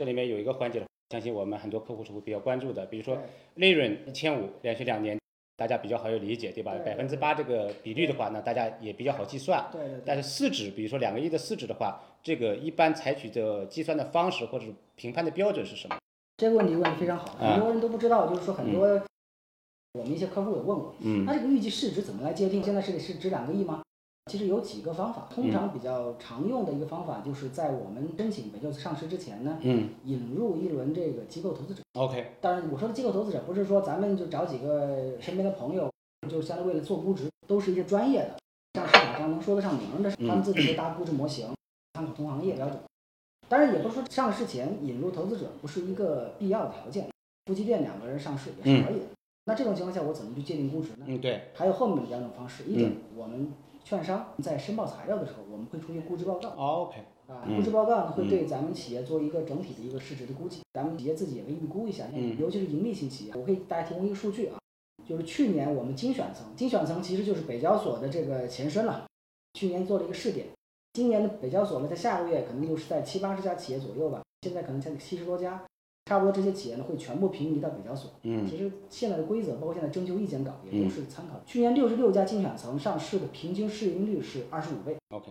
这里面有一个环节，相信我们很多客户是会比较关注的，比如说利润一千五，连续两年，大家比较好有理解，对吧？百分之八这个比率的话那，大家也比较好计算。对对对。但是市值，比如说两个亿的市值的话，这个一般采取的计算的方式或者评判的标准是什么？这个问题问得非常好，啊很多人都不知道，就是说很多我们一些客户也问过，嗯那这个预计市值怎么来界定？现在是是值两个亿吗？其实有几个方法，通常比较常用的一个方法就是在我们申请北交所上市之前呢，嗯引入一轮这个机构投资者。，OK，当然，我说的机构投资者不是说咱们就找几个身边的朋友，就相当于为了做估值，都是一些专业的，像市场上能说得上名的，他们自己会搭估值模型，参考同行业标准。当然，也不是说上市前引入投资者不是一个必要的条件，夫妻店两个人上市也是可以的。那这种情况下，我怎么去界定估值呢？嗯，对，还有后面两种方式，一种我们券商在申报材料的时候，我们会出具估值报告。，OK，啊，嗯估值报告呢会对咱们企业做一个整体的一个市值的估计，咱们企业自己也可以预估一下，嗯。尤其是盈利型企业，我可以给大家提供一个数据啊，就是去年我们精选层，精选层其实就是北交所的这个前身了，去年做了一个试点，今年的北交所呢，在下个月可能就是在七八十家企业左右吧，现在可能才七十多家，差不多这些企业呢会全部平移到北交所。嗯其实现在的规则，包括现在征求意见稿也都是参考。去年六十六家精选层上市的平均市盈率是二十五倍。，OK，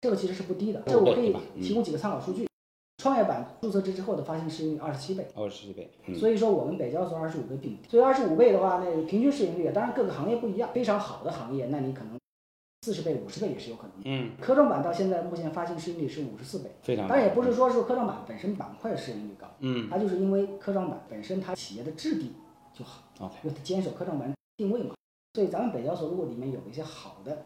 这个其实是不低的，这我可以提供几个参考数据。创业板注册制之后的发行市盈率二十七倍，二十七倍，嗯所以说我们北交所二十五倍并不低。所以二十五倍的话，那个平均市盈率，当然各个行业不一样，非常好的行业，那你可能四十倍、五十倍也是有可能的。嗯，科创板到现在目前发行市盈率是五十四倍，非常好，当然也不是说是科创板本身板块市盈率高，嗯它就是因为科创板本身它企业的质地就好。，OK，因为它坚守科创板定位嘛，所以咱们北交所如果里面有一些好的、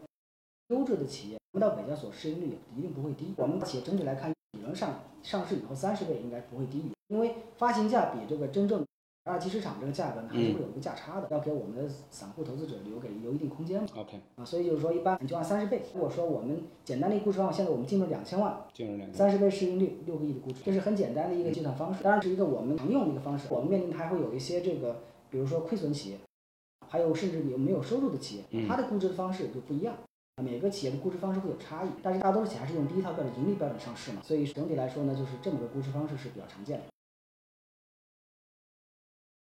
优质的企业，我们到北交所市盈率也一定不会低。我们企业整体来看，理论上上市以后三十倍应该不会低于，因为发行价比这个真正二级市场这个价格呢还是会有一个价差的，要给我们的散户投资者留给留一定空间嘛。OK，啊，所以就是说一般你就按三十倍。如果说我们简单的一个估值方法，现在我们进入两千万，进入两个，三十倍市盈率，六个亿的估值，这是很简单的一个计算方式，当然是一个我们常用的一个方式。我们面临的还会有一些这个，比如说亏损企业，还有甚至有没有收入的企业，它的估值的方式就不一样。每个企业的估值方式会有差异，但是大多数企业还是用第一套标准盈利标准上市嘛，所以整体来说呢，就是这么个估值方式是比较常见的。